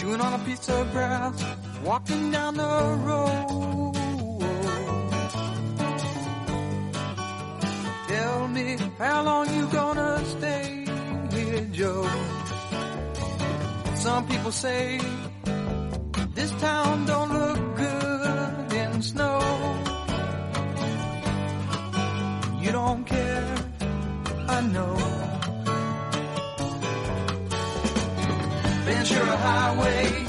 chewing on a piece of grass, walking down the road. Tell me how long you gonna stay here, Joe? Some people say this town don't look good in snow. You don't care, I know. away.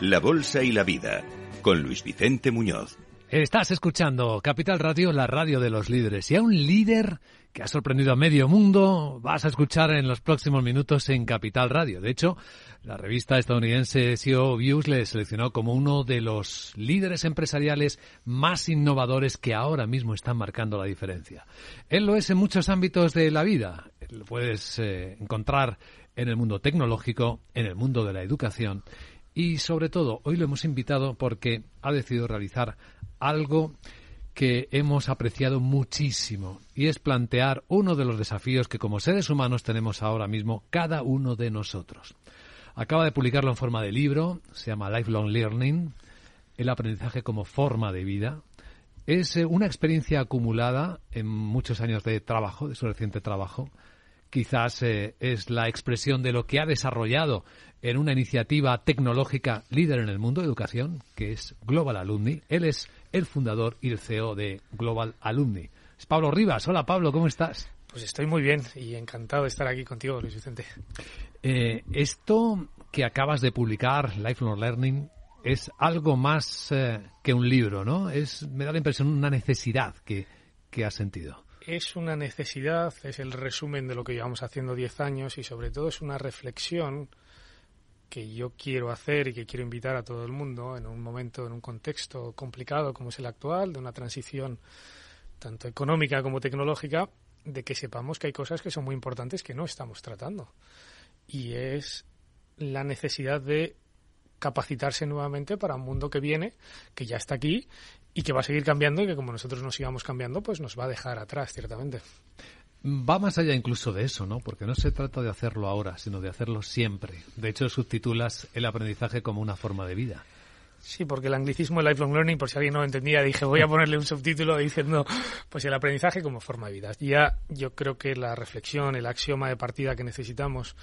La Bolsa y la Vida, con Luis Vicente Muñoz. Estás escuchando Capital Radio, la radio de los líderes. Y a un líder que ha sorprendido a medio mundo vas a escuchar en los próximos minutos en Capital Radio. De hecho, la revista estadounidense CEO Views le seleccionó como uno de los líderes empresariales más innovadores que ahora mismo están marcando la diferencia. Él lo es en muchos ámbitos de la vida. Lo puedes eh, encontrar en el mundo tecnológico, en el mundo de la educación y sobre todo hoy lo hemos invitado porque ha decidido realizar algo que hemos apreciado muchísimo y es plantear uno de los desafíos que como seres humanos tenemos ahora mismo cada uno de nosotros. Acaba de publicarlo en forma de libro, se llama Lifelong Learning, el aprendizaje como forma de vida. Es eh, una experiencia acumulada en muchos años de trabajo, de su reciente trabajo. Quizás eh, es la expresión de lo que ha desarrollado en una iniciativa tecnológica líder en el mundo de educación, que es Global Alumni. Él es el fundador y el CEO de Global Alumni. Es Pablo Rivas. Hola Pablo, ¿cómo estás? Pues estoy muy bien y encantado de estar aquí contigo, Luis Vicente. Eh, esto que acabas de publicar, Lifelong Learning, es algo más eh, que un libro, ¿no? Es, me da la impresión, una necesidad que, que has sentido. Es una necesidad, es el resumen de lo que llevamos haciendo 10 años y sobre todo es una reflexión que yo quiero hacer y que quiero invitar a todo el mundo en un momento, en un contexto complicado como es el actual, de una transición tanto económica como tecnológica, de que sepamos que hay cosas que son muy importantes que no estamos tratando. Y es la necesidad de capacitarse nuevamente para un mundo que viene, que ya está aquí y que va a seguir cambiando y que como nosotros nos sigamos cambiando, pues nos va a dejar atrás, ciertamente. Va más allá incluso de eso, ¿no? Porque no se trata de hacerlo ahora, sino de hacerlo siempre. De hecho, subtitulas el aprendizaje como una forma de vida. Sí, porque el anglicismo de lifelong learning, por si alguien no lo entendía, dije voy a ponerle un subtítulo diciendo pues el aprendizaje como forma de vida. Ya yo creo que la reflexión, el axioma de partida que necesitamos,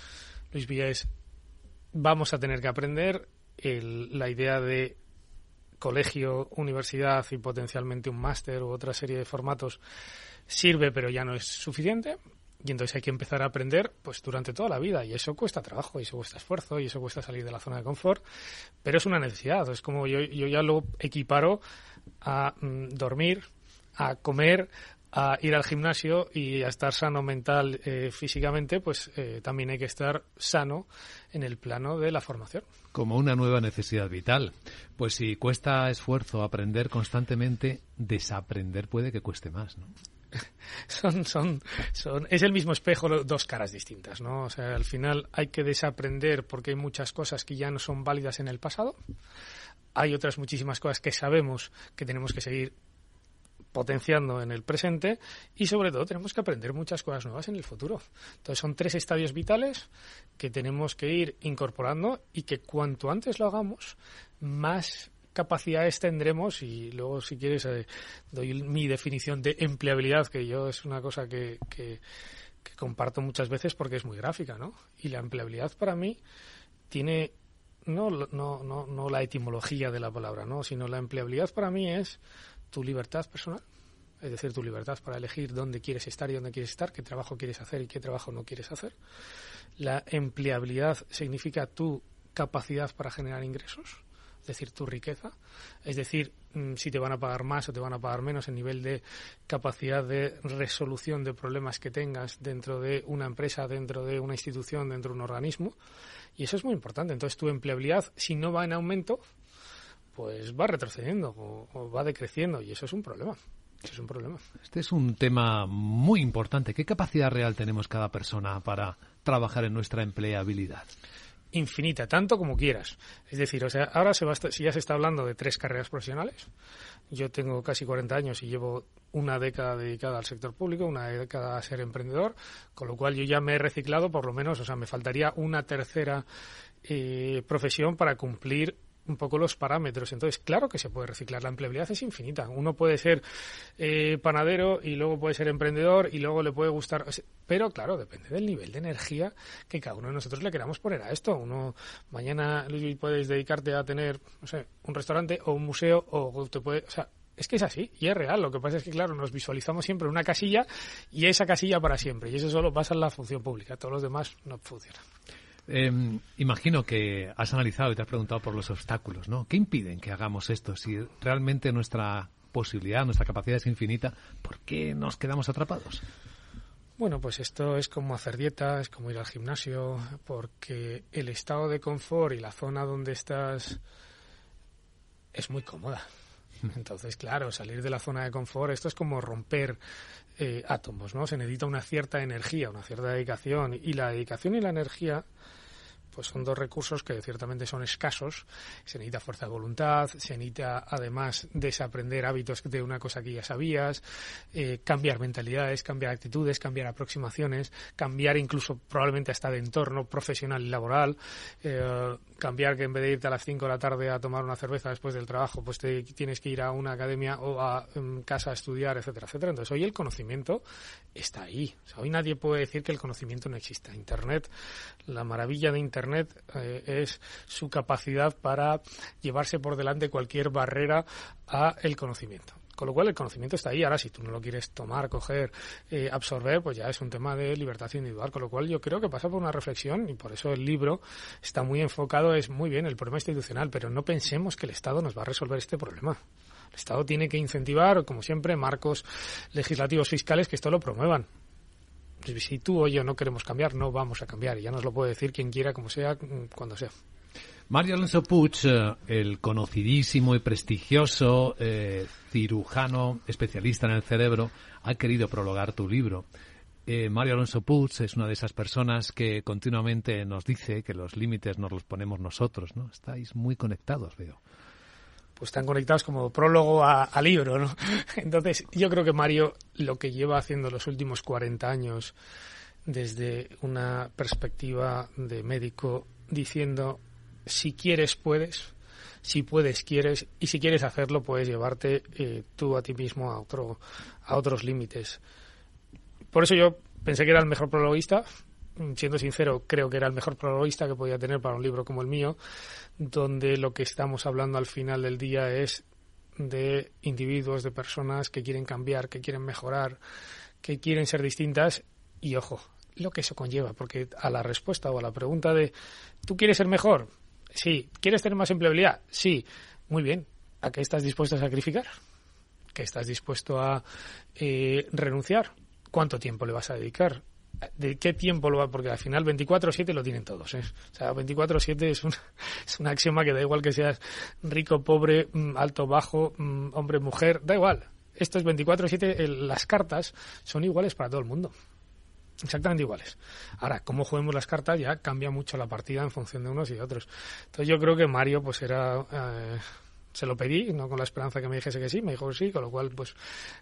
Luis Villa, es vamos a tener que aprender el, la idea de colegio, universidad y potencialmente un máster u otra serie de formatos sirve pero ya no es suficiente. Y entonces hay que empezar a aprender pues durante toda la vida. Y eso cuesta trabajo y eso cuesta esfuerzo y eso cuesta salir de la zona de confort. Pero es una necesidad. Es como yo, yo ya lo equiparo a mm, dormir a comer a ir al gimnasio y a estar sano mental eh, físicamente pues eh, también hay que estar sano en el plano de la formación como una nueva necesidad vital pues si cuesta esfuerzo aprender constantemente desaprender puede que cueste más ¿no? son, son, son, es el mismo espejo, dos caras distintas, ¿no? O sea, al final hay que desaprender porque hay muchas cosas que ya no son válidas en el pasado. Hay otras muchísimas cosas que sabemos que tenemos que seguir potenciando en el presente y sobre todo tenemos que aprender muchas cosas nuevas en el futuro. Entonces son tres estadios vitales que tenemos que ir incorporando y que cuanto antes lo hagamos, más capacidades tendremos y luego si quieres eh, doy mi definición de empleabilidad que yo es una cosa que, que, que, comparto muchas veces porque es muy gráfica ¿no? y la empleabilidad para mí tiene no, no, no, no la etimología de la palabra no sino la empleabilidad para mí es tu libertad personal es decir, tu libertad para elegir dónde quieres estar y dónde quieres estar, qué trabajo quieres hacer y qué trabajo no quieres hacer. La empleabilidad significa tu capacidad para generar ingresos, es decir, tu riqueza, es decir, mm, si te van a pagar más o te van a pagar menos, el nivel de capacidad de resolución de problemas que tengas dentro de una empresa, dentro de una institución, dentro de un organismo. Y eso es muy importante. Entonces, tu empleabilidad, si no va en aumento, pues va retrocediendo o, o va decreciendo y eso es un problema. Eso es un problema. Este es un tema muy importante. ¿Qué capacidad real tenemos cada persona para trabajar en nuestra empleabilidad? infinita, tanto como quieras. Es decir, o sea, ahora se va a si ya se está hablando de tres carreras profesionales. Yo tengo casi 40 años y llevo una década dedicada al sector público, una década a ser emprendedor, con lo cual yo ya me he reciclado por lo menos, o sea, me faltaría una tercera eh, profesión para cumplir un poco los parámetros. Entonces, claro que se puede reciclar. La empleabilidad es infinita. Uno puede ser eh, panadero y luego puede ser emprendedor y luego le puede gustar. Pero, claro, depende del nivel de energía que cada uno de nosotros le queramos poner a esto. Uno, mañana, Luis, puedes dedicarte a tener, no sé, un restaurante o un museo o te puede. O sea, es que es así y es real. Lo que pasa es que, claro, nos visualizamos siempre una casilla y esa casilla para siempre. Y eso solo pasa en la función pública. Todos los demás no funcionan. Eh, imagino que has analizado y te has preguntado por los obstáculos, ¿no? ¿Qué impiden que hagamos esto? Si realmente nuestra posibilidad, nuestra capacidad es infinita, ¿por qué nos quedamos atrapados? Bueno, pues esto es como hacer dieta, es como ir al gimnasio, porque el estado de confort y la zona donde estás es muy cómoda. Entonces, claro, salir de la zona de confort, esto es como romper eh, átomos, ¿no? Se necesita una cierta energía, una cierta dedicación, y la dedicación y la energía pues son dos recursos que ciertamente son escasos. Se necesita fuerza de voluntad, se necesita además desaprender hábitos de una cosa que ya sabías, eh, cambiar mentalidades, cambiar actitudes, cambiar aproximaciones, cambiar incluso probablemente hasta de entorno profesional y laboral, eh, cambiar que en vez de irte a las 5 de la tarde a tomar una cerveza después del trabajo, pues te tienes que ir a una academia o a um, casa a estudiar, etcétera, etcétera. Entonces hoy el conocimiento está ahí. Hoy nadie puede decir que el conocimiento no exista. Internet, la maravilla de Internet eh, es su capacidad para llevarse por delante cualquier barrera a el conocimiento. Con lo cual el conocimiento está ahí. Ahora, si tú no lo quieres tomar, coger, eh, absorber, pues ya es un tema de libertad individual. Con lo cual yo creo que pasa por una reflexión y por eso el libro está muy enfocado, es muy bien el problema institucional, pero no pensemos que el Estado nos va a resolver este problema. El Estado tiene que incentivar, como siempre, marcos legislativos fiscales que esto lo promuevan. Si tú o yo no queremos cambiar, no vamos a cambiar. Ya nos lo puede decir quien quiera, como sea, cuando sea. Mario Alonso Puig, eh, el conocidísimo y prestigioso eh, cirujano especialista en el cerebro, ha querido prologar tu libro. Eh, Mario Alonso Puig es una de esas personas que continuamente nos dice que los límites nos los ponemos nosotros, ¿no? Estáis muy conectados, veo. Pues están conectados como prólogo a, libro, ¿no? Entonces, yo creo que Mario lo que lleva haciendo los últimos 40 años desde una perspectiva de médico diciendo si quieres puedes, si puedes quieres y si quieres hacerlo puedes llevarte eh, tú a ti mismo a otro a otros límites. Por eso yo pensé que era el mejor prologuista, siendo sincero, creo que era el mejor prologuista que podía tener para un libro como el mío, donde lo que estamos hablando al final del día es de individuos, de personas que quieren cambiar, que quieren mejorar, que quieren ser distintas y ojo, lo que eso conlleva, porque a la respuesta o a la pregunta de ¿tú quieres ser mejor? Sí. ¿Quieres tener más empleabilidad? Sí. Muy bien. ¿A qué estás dispuesto a sacrificar? ¿Qué estás dispuesto a eh, renunciar? ¿Cuánto tiempo le vas a dedicar? ¿De qué tiempo lo va? Porque al final 24-7 lo tienen todos. ¿eh? O sea, 24-7 es un, es un axioma que da igual que seas rico, pobre, alto, bajo, hombre, mujer, da igual. Esto es 24-7, las cartas son iguales para todo el mundo exactamente iguales. Ahora, cómo juguemos las cartas ya cambia mucho la partida en función de unos y de otros. Entonces yo creo que Mario pues era... Eh, se lo pedí, no con la esperanza que me dijese que sí, me dijo que sí, con lo cual pues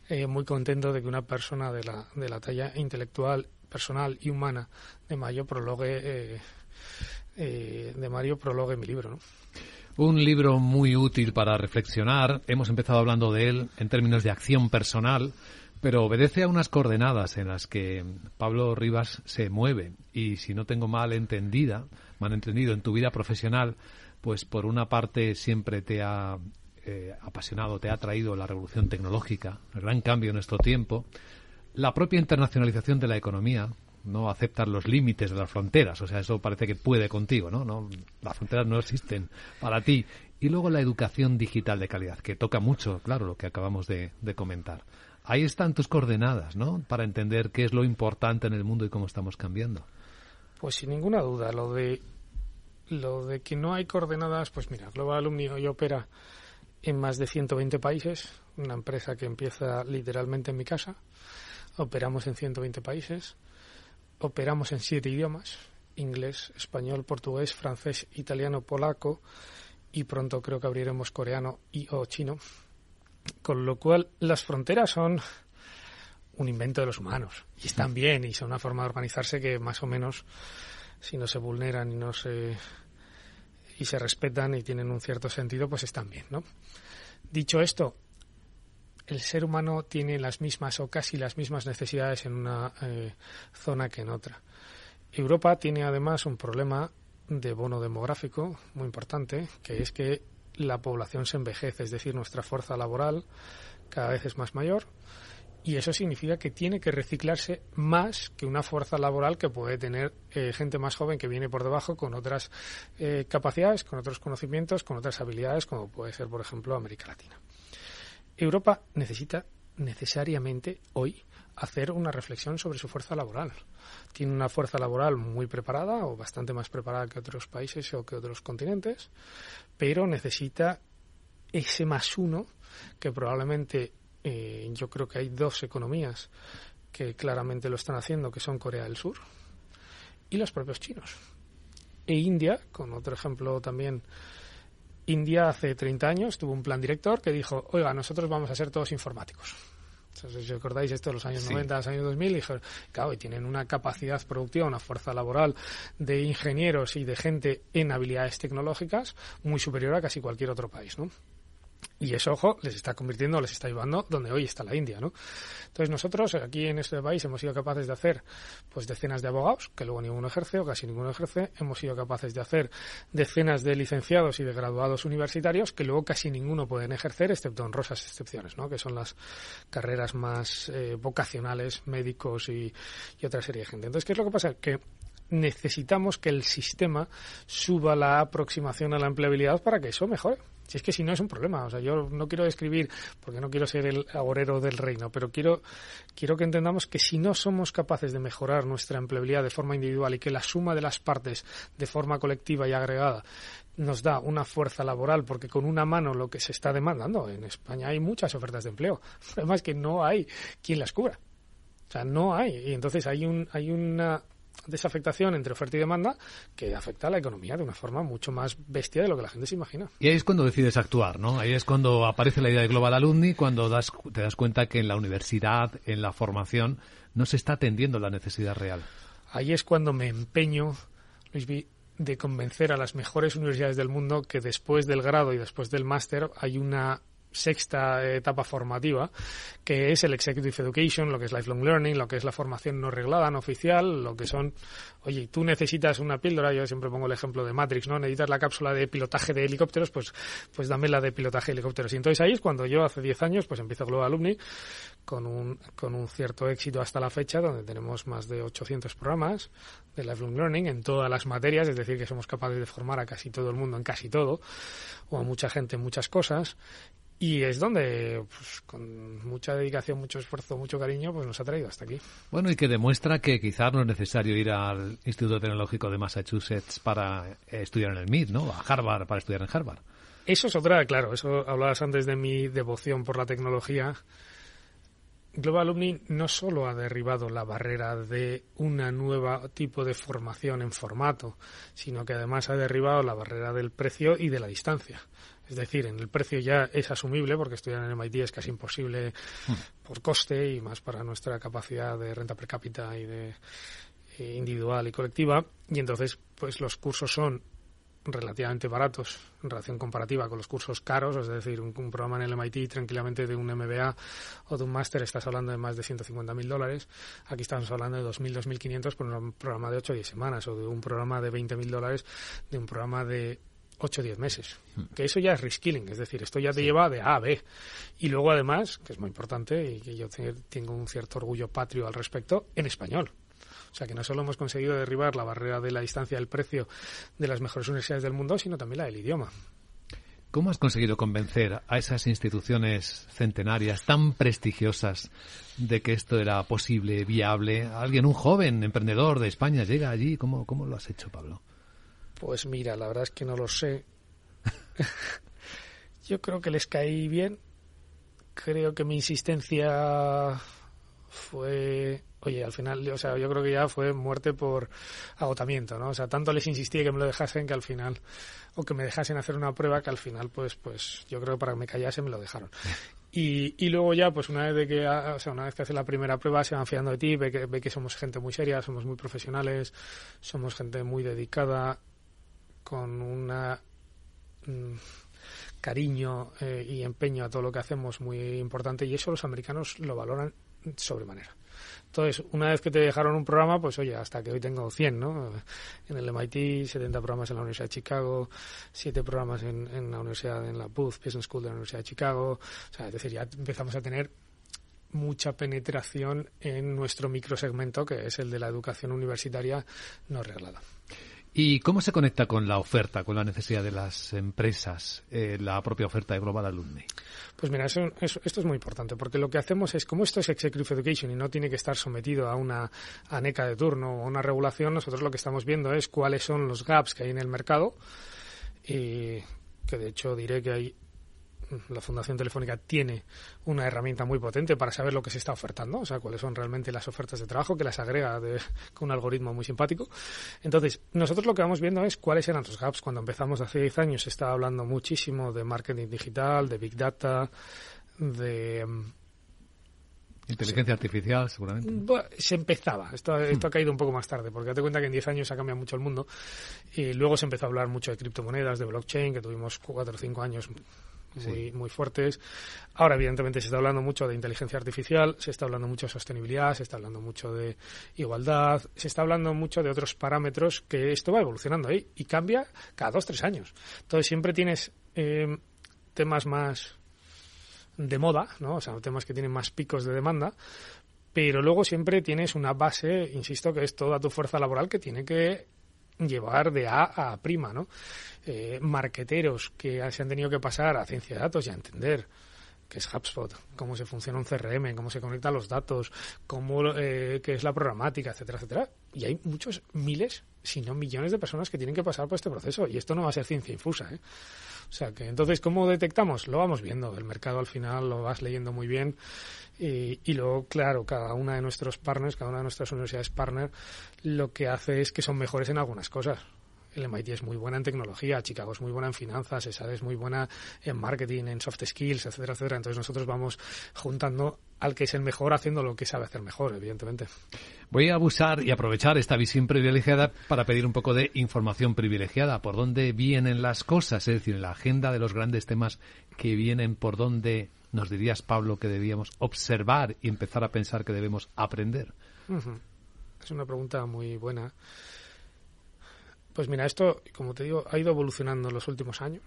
eh, muy contento de que una persona de la, de la talla intelectual, personal y humana de Mario prologue, eh, eh, de Mario prologue mi libro, ¿no? Un libro muy útil para reflexionar. Hemos empezado hablando de él en términos de acción personal, pero obedece a unas coordenadas en las que Pablo Rivas se mueve y si no tengo mal entendida, mal entendido en tu vida profesional, pues por una parte siempre te ha eh, apasionado, te ha traído la revolución tecnológica, el gran cambio en nuestro tiempo, la propia internacionalización de la economía, no aceptar los límites de las fronteras, o sea, eso parece que puede contigo, ¿no? ¿no? Las fronteras no existen para ti. Y luego la educación digital de calidad, que toca mucho, claro, lo que acabamos de, de comentar. Ahí están tus coordenadas, ¿no? Para entender qué es lo importante en el mundo y cómo estamos cambiando. Pues sin ninguna duda, lo de lo de que no hay coordenadas, pues mira, Global Alumni hoy opera en más de 120 países, una empresa que empieza literalmente en mi casa. Operamos en 120 países, operamos en siete idiomas, inglés, español, portugués, francés, italiano, polaco. Y pronto creo que abriremos coreano y o chino. Con lo cual las fronteras son un invento de los humanos. Y están bien y son una forma de organizarse que más o menos si no se vulneran y no se y se respetan y tienen un cierto sentido, pues están bien, ¿no? Dicho esto, el ser humano tiene las mismas o casi las mismas necesidades en una eh, zona que en otra. Europa tiene además un problema de bono demográfico muy importante, que es que la población se envejece, es decir, nuestra fuerza laboral cada vez es más mayor y eso significa que tiene que reciclarse más que una fuerza laboral que puede tener eh, gente más joven que viene por debajo con otras eh, capacidades, con otros conocimientos, con otras habilidades, como puede ser, por ejemplo, América Latina. Europa necesita necesariamente hoy hacer una reflexión sobre su fuerza laboral. Tiene una fuerza laboral muy preparada o bastante más preparada que otros países o que otros continentes, pero necesita ese más uno que probablemente eh, yo creo que hay dos economías que claramente lo están haciendo, que son Corea del Sur y los propios chinos. E India, con otro ejemplo también, India hace 30 años tuvo un plan director que dijo, oiga, nosotros vamos a ser todos informáticos. Entonces, si recordáis esto de los años 90, los años 2000, dijeron, claro, y tienen una capacidad productiva, una fuerza laboral de ingenieros y de gente en habilidades tecnológicas muy superior a casi cualquier otro país, ¿no? Y eso, ojo, les está convirtiendo, les está llevando donde hoy está la India, ¿no? Entonces nosotros aquí en este país hemos sido capaces de hacer pues decenas de abogados, que luego ninguno ejerce o casi ninguno ejerce. Hemos sido capaces de hacer decenas de licenciados y de graduados universitarios, que luego casi ninguno pueden ejercer, excepto en rosas excepciones, ¿no? Que son las carreras más eh, vocacionales, médicos y, y otra serie de gente. Entonces, ¿qué es lo que pasa? Que necesitamos que el sistema suba la aproximación a la empleabilidad para que eso mejore. Si es que si no es un problema, o sea, yo no quiero describir, porque no quiero ser el agorero del reino, pero quiero, quiero que entendamos que si no somos capaces de mejorar nuestra empleabilidad de forma individual y que la suma de las partes de forma colectiva y agregada nos da una fuerza laboral, porque con una mano lo que se está demandando, en España hay muchas ofertas de empleo, además que no hay quien las cubra. O sea, no hay. Y entonces hay, un, hay una desafectación entre oferta y demanda que afecta a la economía de una forma mucho más bestia de lo que la gente se imagina. Y ahí es cuando decides actuar, ¿no? Ahí es cuando aparece la idea de Global Alumni, cuando das, te das cuenta que en la universidad, en la formación, no se está atendiendo la necesidad real. Ahí es cuando me empeño, Luis, de convencer a las mejores universidades del mundo que después del grado y después del máster hay una sexta etapa formativa, que es el Executive Education, lo que es Lifelong Learning, lo que es la formación no reglada, no oficial, lo que son, oye, tú necesitas una píldora, yo siempre pongo el ejemplo de Matrix, ¿no? Necesitas la cápsula de pilotaje de helicópteros, pues, pues dame la de pilotaje de helicópteros. Y entonces ahí es cuando yo hace 10 años, pues empiezo Global Alumni con un, con un cierto éxito hasta la fecha, donde tenemos más de 800 programas de Lifelong Learning en todas las materias, es decir, que somos capaces de formar a casi todo el mundo en casi todo, o a mucha gente en muchas cosas, y es donde, pues, con mucha dedicación, mucho esfuerzo, mucho cariño, pues nos ha traído hasta aquí. Bueno, y que demuestra que quizás no es necesario ir al Instituto Tecnológico de Massachusetts para estudiar en el MIT, ¿no? A Harvard para estudiar en Harvard. Eso es otra, claro, eso hablabas antes de mi devoción por la tecnología. Global Alumni no solo ha derribado la barrera de un nuevo tipo de formación en formato, sino que además ha derribado la barrera del precio y de la distancia. Es decir, en el precio ya es asumible porque estudiar en MIT es casi imposible hmm. por coste y más para nuestra capacidad de renta per cápita y de eh, individual y colectiva. Y entonces, pues los cursos son relativamente baratos en relación comparativa con los cursos caros, es decir, un, programa en el MIT tranquilamente de un MBA o de un máster estás hablando de más de 150.000 dólares, aquí estamos hablando de 2.000, 2.500 por un programa de 8 o 10 semanas o de un programa de 20.000 dólares de un programa de 8 o 10 meses. Que eso ya es reskilling, es decir, esto ya te lleva de A a B. Y luego además, que es muy importante y que yo te- tengo un cierto orgullo patrio al respecto, en español. O sea que no solo hemos conseguido derribar la barrera de la distancia del precio de las mejores universidades del mundo, sino también la del idioma. ¿Cómo has conseguido convencer a esas instituciones centenarias tan prestigiosas de que esto era posible, viable? Alguien, un joven emprendedor de España, llega allí. ¿Cómo, cómo lo has hecho, Pablo? Pues mira, la verdad es que no lo sé. Yo creo que les caí bien. Creo que mi insistencia fue, oye, al final, o sea, yo creo que ya fue muerte por agotamiento, ¿no? O sea, tanto les insistí que me lo dejasen que al final, o que me dejasen hacer una prueba que al final, pues, pues, yo creo que para que me callase me lo dejaron. Y, y luego ya, pues una vez de que, ah, o sea, una vez que hace la primera prueba, se van fiando de ti, ve que, ve que somos gente muy seria, somos muy profesionales, somos gente muy dedicada, con una mm, cariño eh, y empeño a todo lo que hacemos muy importante y eso los americanos lo valoran sobremanera. Entonces, una vez que te dejaron un programa, pues oye, hasta que hoy tengo 100, ¿no? En el MIT, 70 programas en la Universidad de Chicago, 7 programas en, en la Universidad, en la Booth Business School de la Universidad de Chicago. O sea, es decir, ya empezamos a tener mucha penetración en nuestro microsegmento, que es el de la educación universitaria no reglada. ¿Y cómo se conecta con la oferta, con la necesidad de las empresas, eh, la propia oferta de Global Alumni? Pues mira, eso, esto es muy importante, porque lo que hacemos es, como esto es Executive Education y no tiene que estar sometido a una ANECA de turno o una regulación, nosotros lo que estamos viendo es cuáles son los gaps que hay en el mercado y que de hecho diré que hay la Fundación Telefónica tiene una herramienta muy potente para saber lo que se está ofertando, o sea, cuáles son realmente las ofertas de trabajo, que las agrega de- con un algoritmo muy simpático. Entonces, nosotros lo que vamos viendo es cuáles eran los gaps. Cuando empezamos hace 10 años se estaba hablando muchísimo de marketing digital, de big data, de... mm, Inteligencia artificial, seguramente. Bueno, se empezaba, esto, esto ha caído un poco más tarde, porque date cuenta que en 10 años ha cambiado mucho el mundo y luego se empezó a hablar mucho de criptomonedas, de blockchain, que tuvimos 4 o 5 años muy, muy fuertes. Ahora, evidentemente, se está hablando mucho de inteligencia artificial, se está hablando mucho de sostenibilidad, se está hablando mucho de igualdad, se está hablando mucho de otros parámetros que esto va evolucionando ahí y cambia cada 2 tres años. Entonces, siempre tienes eh, temas más de moda, ¿no? O sea, temas que tienen más picos de demanda, pero luego siempre tienes una base, insisto, que es toda tu fuerza laboral que tiene que llevar de A a prima, ¿no? Eh, marqueteros que se han tenido que pasar a ciencia de datos y a entender qué es HubSpot, cómo se funciona un CRM, cómo se conectan los datos, cómo eh, qué es la programática, etcétera, etcétera. Y hay muchos miles, si no millones de personas que tienen que pasar por este proceso y esto no va a ser ciencia infusa, ¿eh? O sea que entonces, ¿cómo detectamos? Lo vamos viendo. El mercado al final lo vas leyendo muy bien. Y, y luego, claro, cada una de nuestros partners, cada una de nuestras universidades partner, lo que hace es que son mejores en algunas cosas. El MIT es muy buena en tecnología, Chicago es muy buena en finanzas, ESAD es muy buena en marketing, en soft skills, etcétera, etcétera. Entonces nosotros vamos juntando al que es el mejor haciendo lo que sabe hacer mejor, evidentemente. Voy a abusar y aprovechar esta visión privilegiada para pedir un poco de información privilegiada. ¿Por dónde vienen las cosas? Es decir, la agenda de los grandes temas que vienen, ¿por dónde nos dirías, Pablo, que debíamos observar y empezar a pensar que debemos aprender? Es una pregunta muy buena. Pues mira, esto, como te digo, ha ido evolucionando en los últimos años.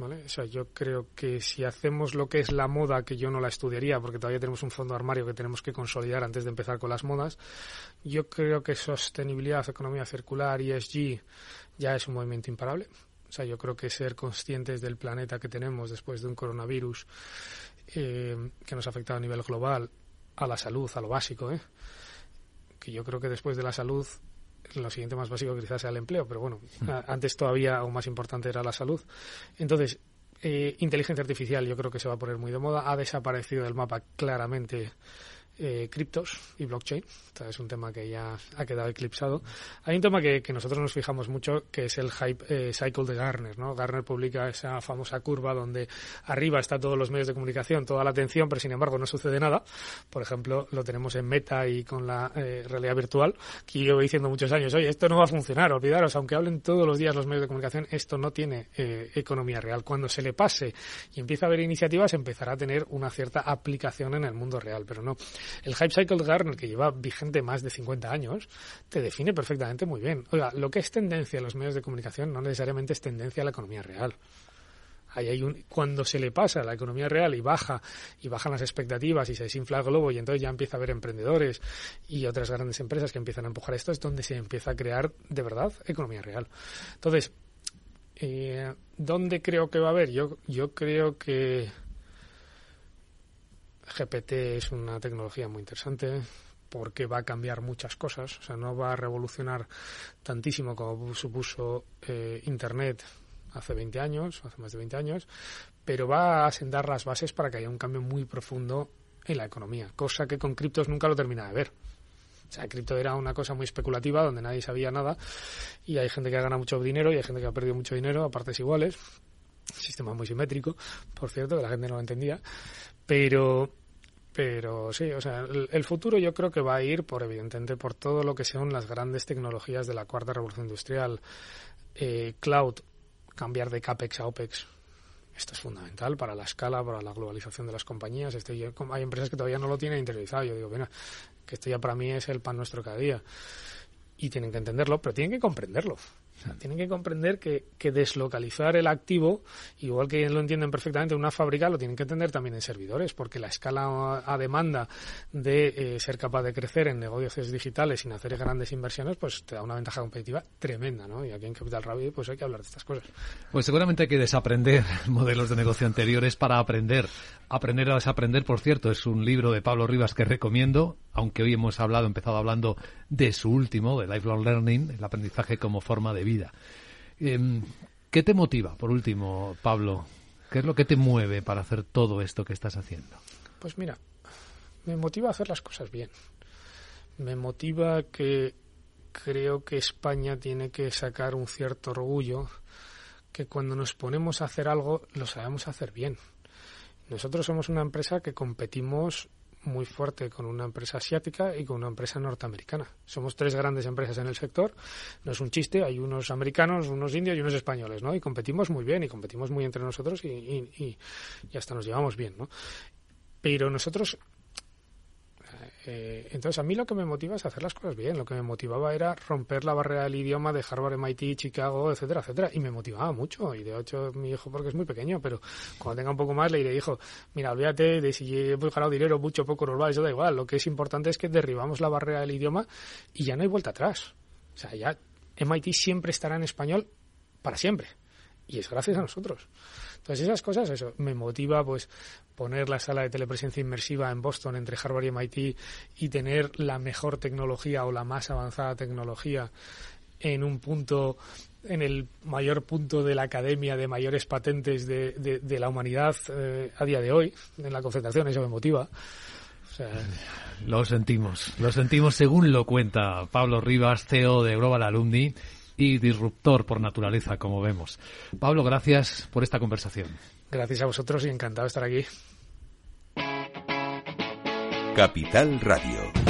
¿Vale? O sea, yo creo que si hacemos lo que es la moda, que yo no la estudiaría, porque todavía tenemos un fondo armario que tenemos que consolidar antes de empezar con las modas, yo creo que sostenibilidad, economía circular, ESG, ya es un movimiento imparable. O sea, yo creo que ser conscientes del planeta que tenemos después de un coronavirus eh, que nos ha afectado a nivel global, a la salud, a lo básico, ¿eh? que yo creo que después de la salud lo siguiente más básico quizás sea el empleo, pero bueno, antes todavía aún más importante era la salud. Entonces, eh, inteligencia artificial yo creo que se va a poner muy de moda. Ha desaparecido del mapa claramente eh, criptos y blockchain. Esto es un tema que ya ha quedado eclipsado. Hay un tema que, que nosotros nos fijamos mucho, que es el hype eh, cycle de Gartner. ¿no? Gartner publica esa famosa curva donde arriba está todos los medios de comunicación, toda la atención, pero sin embargo no sucede nada. Por ejemplo, lo tenemos en Meta y con la eh, realidad virtual, que yo llevo diciendo muchos años, oye, esto no va a funcionar, olvidaros, aunque hablen todos los días los medios de comunicación, esto no tiene eh, economía real. Cuando se le pase y empieza a haber iniciativas, empezará a tener una cierta aplicación en el mundo real, pero no. El hype cycle de Gartner, que lleva vigente más de 50 años, te define perfectamente muy bien. Oiga, lo que es tendencia en los medios de comunicación no necesariamente es tendencia a la economía real. Ahí hay un, cuando se le pasa a la economía real y baja y bajan las expectativas y se desinfla el globo y entonces ya empieza a haber emprendedores y otras grandes empresas que empiezan a empujar esto es donde se empieza a crear de verdad economía real. Entonces, eh, ¿dónde creo que va a haber? Yo, yo creo que GPT es una tecnología muy interesante porque va a cambiar muchas cosas, o sea, no va a revolucionar tantísimo como supuso eh, Internet hace 20 años, hace más de 20 años, pero va a sentar las bases para que haya un cambio muy profundo en la economía, cosa que con criptos nunca lo termina de ver. O sea, cripto era una cosa muy especulativa donde nadie sabía nada y hay gente que ha ganado mucho dinero y hay gente que ha perdido mucho dinero a partes iguales. Sistema muy simétrico, por cierto, que la gente no lo entendía. Pero, pero sí, o sea, el, el, futuro yo creo que va a ir por, evidentemente, por todo lo que son las grandes tecnologías de la cuarta revolución industrial. Eh, cloud, cambiar de CAPEX a OPEX. Esto es fundamental para la escala, para la globalización de las compañías. Este, yo, hay empresas que todavía no lo tienen interiorizado. Yo digo, bueno, que esto ya para mí es el pan nuestro cada día. Y tienen que entenderlo, pero tienen que comprenderlo. Tienen que comprender que, que, deslocalizar el activo, igual que lo entienden perfectamente en una fábrica, lo tienen que entender también en servidores, porque la escala a demanda de eh, ser capaz de crecer en negocios digitales sin hacer grandes inversiones, pues te da una ventaja competitiva tremenda, ¿no? Y aquí en Capital Radio pues hay que hablar de estas cosas. Pues seguramente hay que desaprender modelos de negocio anteriores para aprender. Aprender a desaprender, por cierto, es un libro de Pablo Rivas que recomiendo, aunque hoy hemos hablado, empezado hablando de su último, de Lifelong Learning, el aprendizaje como forma de vida. Eh, ¿Qué te motiva, por último, Pablo? ¿Qué es lo que te mueve para hacer todo esto que estás haciendo? Pues mira, me motiva a hacer las cosas bien. Me motiva que creo que España tiene que sacar un cierto orgullo que cuando nos ponemos a hacer algo lo sabemos hacer bien. Nosotros somos una empresa que competimos muy fuerte con una empresa asiática y con una empresa norteamericana. Somos tres grandes empresas en el sector. No es un chiste, hay unos americanos, unos indios y unos españoles, ¿no? Y competimos muy bien y competimos muy entre nosotros y, y, y, hasta nos llevamos bien, ¿no? Pero nosotros eh, entonces, a mí lo que me motiva es hacer las cosas bien. Lo que me motivaba era romper la barrera del idioma de Harvard, MIT, Chicago, etcétera, etcétera. Y me motivaba mucho. Y de hecho, mi hijo, porque es muy pequeño, pero cuando tenga un poco más, le diré, hijo, mira, olvídate de si he ganado dinero, mucho, poco, normal, eso da igual. Lo que es importante es que derribamos la barrera del idioma y ya no hay vuelta atrás. O sea, ya MIT siempre estará en español para siempre. Y es gracias a nosotros. Entonces esas cosas, eso, me motiva pues poner la sala de telepresencia inmersiva en Boston entre Harvard y MIT y tener la mejor tecnología o la más avanzada tecnología en un punto en el mayor punto de la academia de mayores patentes de, de, de la humanidad eh, a día de hoy, en la concentración, eso me motiva. Lo sentimos, lo sentimos según lo cuenta Pablo Rivas, CEO de Global Alumni y disruptor por naturaleza, como vemos. Pablo, gracias por esta conversación. Gracias a vosotros y encantado de estar aquí. Capital Radio.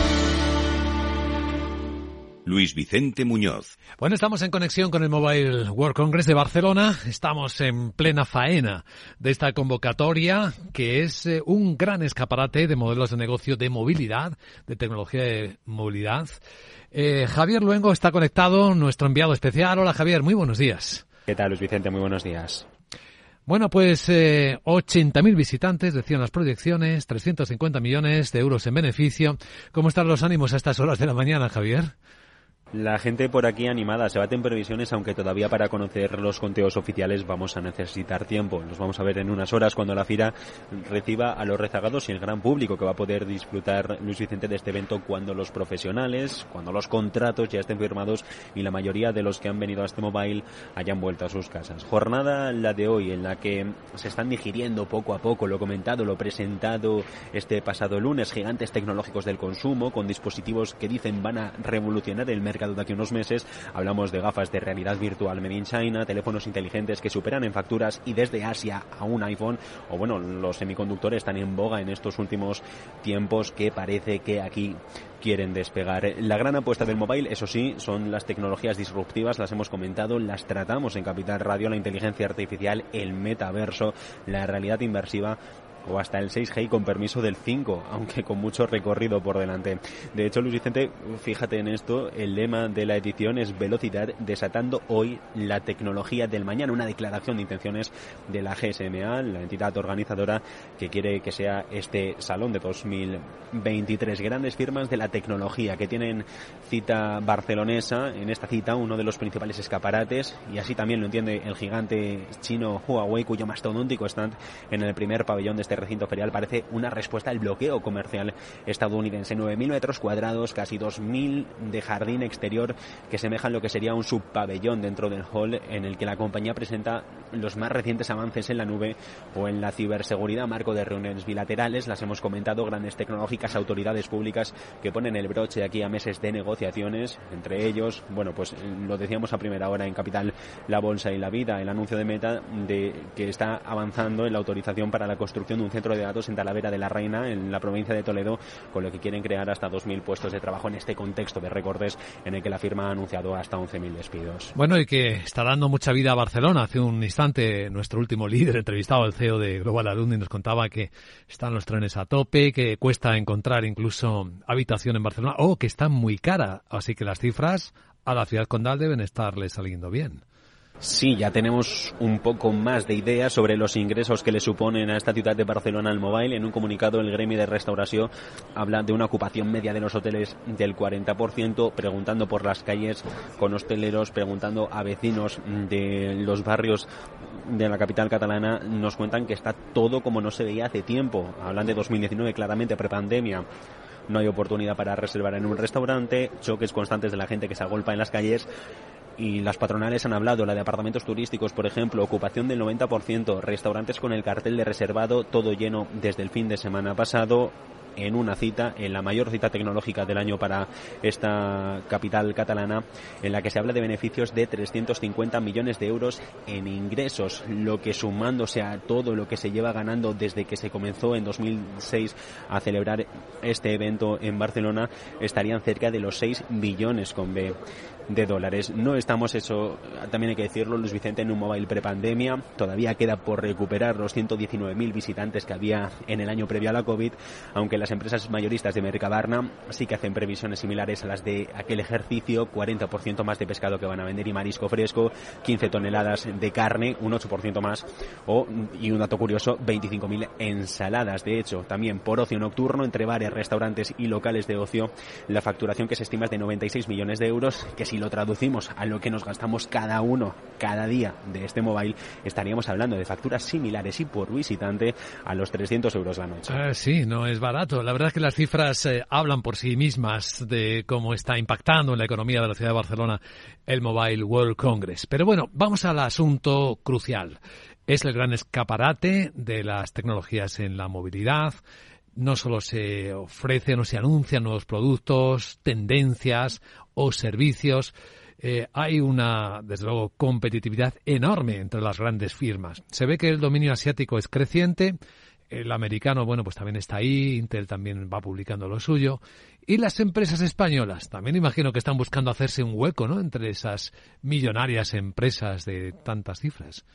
Luis Vicente Muñoz. Bueno, estamos en conexión con el Mobile World Congress de Barcelona. Estamos en plena faena de esta convocatoria, que es eh, un gran escaparate de modelos de negocio de movilidad, de tecnología de movilidad. Eh, Javier Luengo está conectado, nuestro enviado especial. Hola Javier, muy buenos días. ¿Qué tal, Luis Vicente? Muy buenos días. Bueno, pues eh, 80.000 visitantes, decían las proyecciones, 350 millones de euros en beneficio. ¿Cómo están los ánimos a estas horas de la mañana, Javier? La gente por aquí animada, se baten previsiones, aunque todavía para conocer los conteos oficiales vamos a necesitar tiempo. Los vamos a ver en unas horas cuando la FIRA reciba a los rezagados y el gran público que va a poder disfrutar Luis Vicente de este evento cuando los profesionales, cuando los contratos ya estén firmados y la mayoría de los que han venido a este mobile hayan vuelto a sus casas. Jornada la de hoy en la que se están digiriendo poco a poco lo comentado, lo presentado este pasado lunes, gigantes tecnológicos del consumo con dispositivos que dicen van a revolucionar el mercado de aquí unos meses. Hablamos de gafas de realidad virtual made in China, teléfonos inteligentes que superan en facturas y desde Asia a un iPhone. O bueno, los semiconductores están en boga en estos últimos tiempos que parece que aquí quieren despegar. La gran apuesta del mobile, eso sí, son las tecnologías disruptivas, las hemos comentado, las tratamos en Capital Radio, la inteligencia artificial, el metaverso, la realidad inversiva o hasta el 6G con permiso del 5, aunque con mucho recorrido por delante. De hecho, Luis Vicente, fíjate en esto, el lema de la edición es velocidad desatando hoy la tecnología del mañana, una declaración de intenciones de la GSMA, la entidad organizadora que quiere que sea este salón de 2023. Grandes firmas de la tecnología que tienen cita barcelonesa, en esta cita uno de los principales escaparates, y así también lo entiende el gigante chino Huawei, cuyo mastodóntico stand en el primer pabellón de este recinto ferial parece una respuesta al bloqueo comercial estadounidense. 9.000 metros cuadrados, casi 2.000 de jardín exterior que semejan lo que sería un subpabellón dentro del hall en el que la compañía presenta los más recientes avances en la nube o en la ciberseguridad, marco de reuniones bilaterales, las hemos comentado, grandes tecnológicas, autoridades públicas que ponen el broche aquí a meses de negociaciones, entre ellos, bueno, pues lo decíamos a primera hora en Capital, la Bolsa y la Vida, el anuncio de Meta de que está avanzando en la autorización para la construcción de un centro de datos en Talavera de la Reina, en la provincia de Toledo, con lo que quieren crear hasta 2.000 puestos de trabajo en este contexto de recortes en el que la firma ha anunciado hasta 11.000 despidos. Bueno, y que está dando mucha vida a Barcelona. Hace un instante nuestro último líder entrevistado, el CEO de Global Alumni, nos contaba que están los trenes a tope, que cuesta encontrar incluso habitación en Barcelona o que está muy cara. Así que las cifras a la ciudad condal deben estarle saliendo bien. Sí, ya tenemos un poco más de ideas sobre los ingresos que le suponen a esta ciudad de Barcelona el mobile. En un comunicado, el gremio de restauración habla de una ocupación media de los hoteles del 40%, preguntando por las calles con hosteleros, preguntando a vecinos de los barrios de la capital catalana, nos cuentan que está todo como no se veía hace tiempo. Hablan de 2019, claramente prepandemia no hay oportunidad para reservar en un restaurante, choques constantes de la gente que se agolpa en las calles y las patronales han hablado, la de apartamentos turísticos, por ejemplo, ocupación del 90%, restaurantes con el cartel de reservado, todo lleno desde el fin de semana pasado, en una cita, en la mayor cita tecnológica del año para esta capital catalana, en la que se habla de beneficios de 350 millones de euros en ingresos, lo que sumándose a todo lo que se lleva ganando desde que se comenzó en 2006 a celebrar este evento en Barcelona, estarían cerca de los 6 billones con B de dólares. No estamos, eso también hay que decirlo, Luis Vicente, en un mobile prepandemia. Todavía queda por recuperar los 119.000 visitantes que había en el año previo a la COVID, aunque las empresas mayoristas de Mercabarna sí que hacen previsiones similares a las de aquel ejercicio, 40% más de pescado que van a vender y marisco fresco, 15 toneladas de carne, un 8% más, o, y un dato curioso, 25.000 ensaladas. De hecho, también por ocio nocturno, entre bares, restaurantes y locales de ocio, la facturación que se estima es de 96 millones de euros, que si lo traducimos a lo que nos gastamos cada uno cada día de este mobile, estaríamos hablando de facturas similares y por visitante a los 300 euros la noche. Eh, sí, no es barato. La verdad es que las cifras eh, hablan por sí mismas de cómo está impactando en la economía de la ciudad de Barcelona el Mobile World Congress. Pero bueno, vamos al asunto crucial. Es el gran escaparate de las tecnologías en la movilidad. No solo se ofrecen o se anuncian nuevos productos, tendencias o servicios, eh, hay una, desde luego, competitividad enorme entre las grandes firmas. Se ve que el dominio asiático es creciente, el americano, bueno, pues también está ahí, Intel también va publicando lo suyo, y las empresas españolas también imagino que están buscando hacerse un hueco, ¿no?, entre esas millonarias empresas de tantas cifras.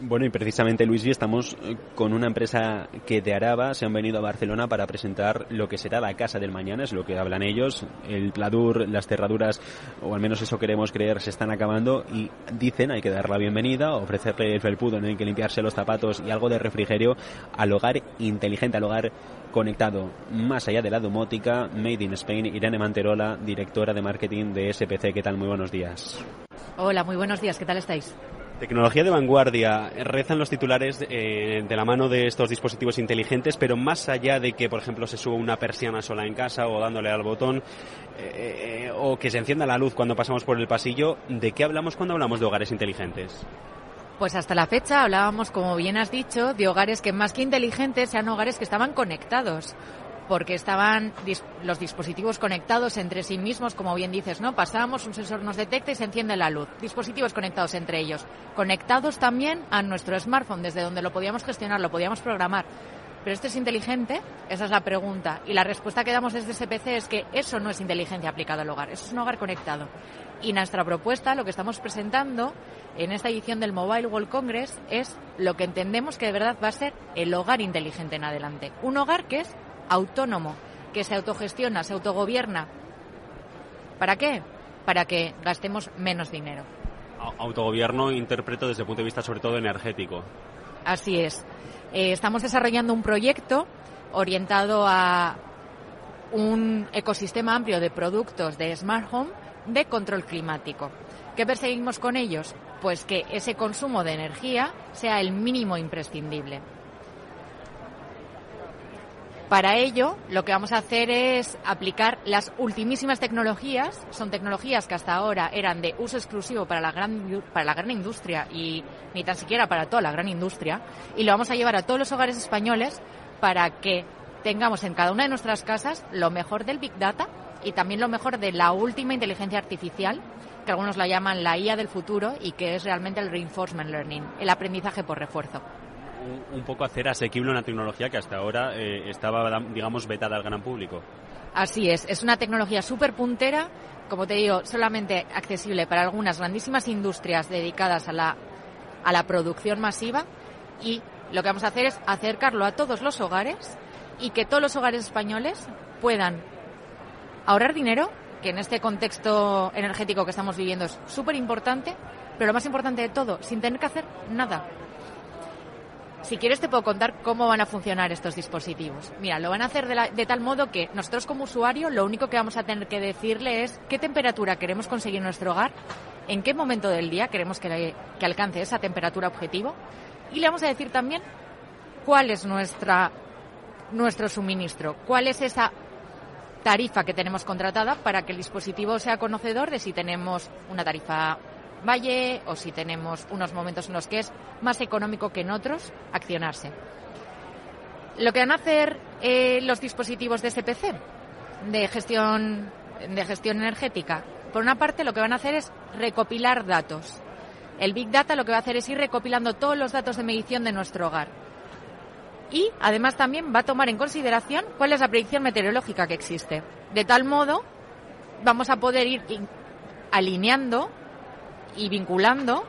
Bueno, y precisamente, Luis, y estamos eh, con una empresa que de Araba se han venido a Barcelona para presentar lo que será la casa del mañana, es lo que hablan ellos. El pladur, las cerraduras, o al menos eso queremos creer, se están acabando y dicen hay que dar la bienvenida, ofrecerle el felpudo en el que limpiarse los zapatos y algo de refrigerio al hogar inteligente, al hogar conectado. Más allá de la domótica, Made in Spain, Irene Manterola, directora de marketing de SPC. ¿Qué tal? Muy buenos días. Hola, muy buenos días. ¿Qué tal estáis? Tecnología de vanguardia, rezan los titulares eh, de la mano de estos dispositivos inteligentes, pero más allá de que, por ejemplo, se suba una persiana sola en casa o dándole al botón, eh, eh, o que se encienda la luz cuando pasamos por el pasillo, ¿de qué hablamos cuando hablamos de hogares inteligentes? Pues hasta la fecha hablábamos, como bien has dicho, de hogares que más que inteligentes sean hogares que estaban conectados porque estaban los dispositivos conectados entre sí mismos, como bien dices, ¿no? Pasamos, un sensor nos detecta y se enciende la luz. Dispositivos conectados entre ellos. Conectados también a nuestro smartphone, desde donde lo podíamos gestionar, lo podíamos programar. ¿Pero esto es inteligente? Esa es la pregunta. Y la respuesta que damos desde SPC es que eso no es inteligencia aplicada al hogar, eso es un hogar conectado. Y nuestra propuesta, lo que estamos presentando en esta edición del Mobile World Congress, es lo que entendemos que de verdad va a ser el hogar inteligente en adelante. Un hogar que es autónomo, que se autogestiona, se autogobierna. ¿Para qué? Para que gastemos menos dinero. Autogobierno interpreto desde el punto de vista sobre todo energético. Así es. Eh, estamos desarrollando un proyecto orientado a un ecosistema amplio de productos de Smart Home de control climático. ¿Qué perseguimos con ellos? Pues que ese consumo de energía sea el mínimo imprescindible. Para ello, lo que vamos a hacer es aplicar las ultimísimas tecnologías. Son tecnologías que hasta ahora eran de uso exclusivo para la gran, para la gran industria y ni tan siquiera para toda la gran industria. Y lo vamos a llevar a todos los hogares españoles para que tengamos en cada una de nuestras casas lo mejor del Big Data y también lo mejor de la última inteligencia artificial, que algunos la llaman la IA del futuro y que es realmente el reinforcement learning, el aprendizaje por refuerzo un poco hacer asequible una tecnología que hasta ahora eh, estaba, digamos, vetada al gran público. Así es, es una tecnología súper puntera, como te digo, solamente accesible para algunas grandísimas industrias dedicadas a la, a la producción masiva y lo que vamos a hacer es acercarlo a todos los hogares y que todos los hogares españoles puedan ahorrar dinero, que en este contexto energético que estamos viviendo es súper importante, pero lo más importante de todo, sin tener que hacer nada. Si quieres te puedo contar cómo van a funcionar estos dispositivos. Mira, lo van a hacer de, tal modo que nosotros como usuario lo único que vamos a tener que decirle es qué temperatura queremos conseguir en nuestro hogar, en qué momento del día queremos que, alcance esa temperatura objetivo y le vamos a decir también cuál es nuestra, nuestro suministro, cuál es esa tarifa que tenemos contratada para que el dispositivo sea conocedor de si tenemos una tarifa valle o si tenemos unos momentos en los que es más económico que en otros accionarse. Lo que van a hacer eh, los dispositivos de SPC de gestión de gestión energética, por una parte lo que van a hacer es recopilar datos. El Big Data lo que va a hacer es ir recopilando todos los datos de medición de nuestro hogar. Y además también va a tomar en consideración cuál es la predicción meteorológica que existe. De tal modo, vamos a poder ir alineando y vinculando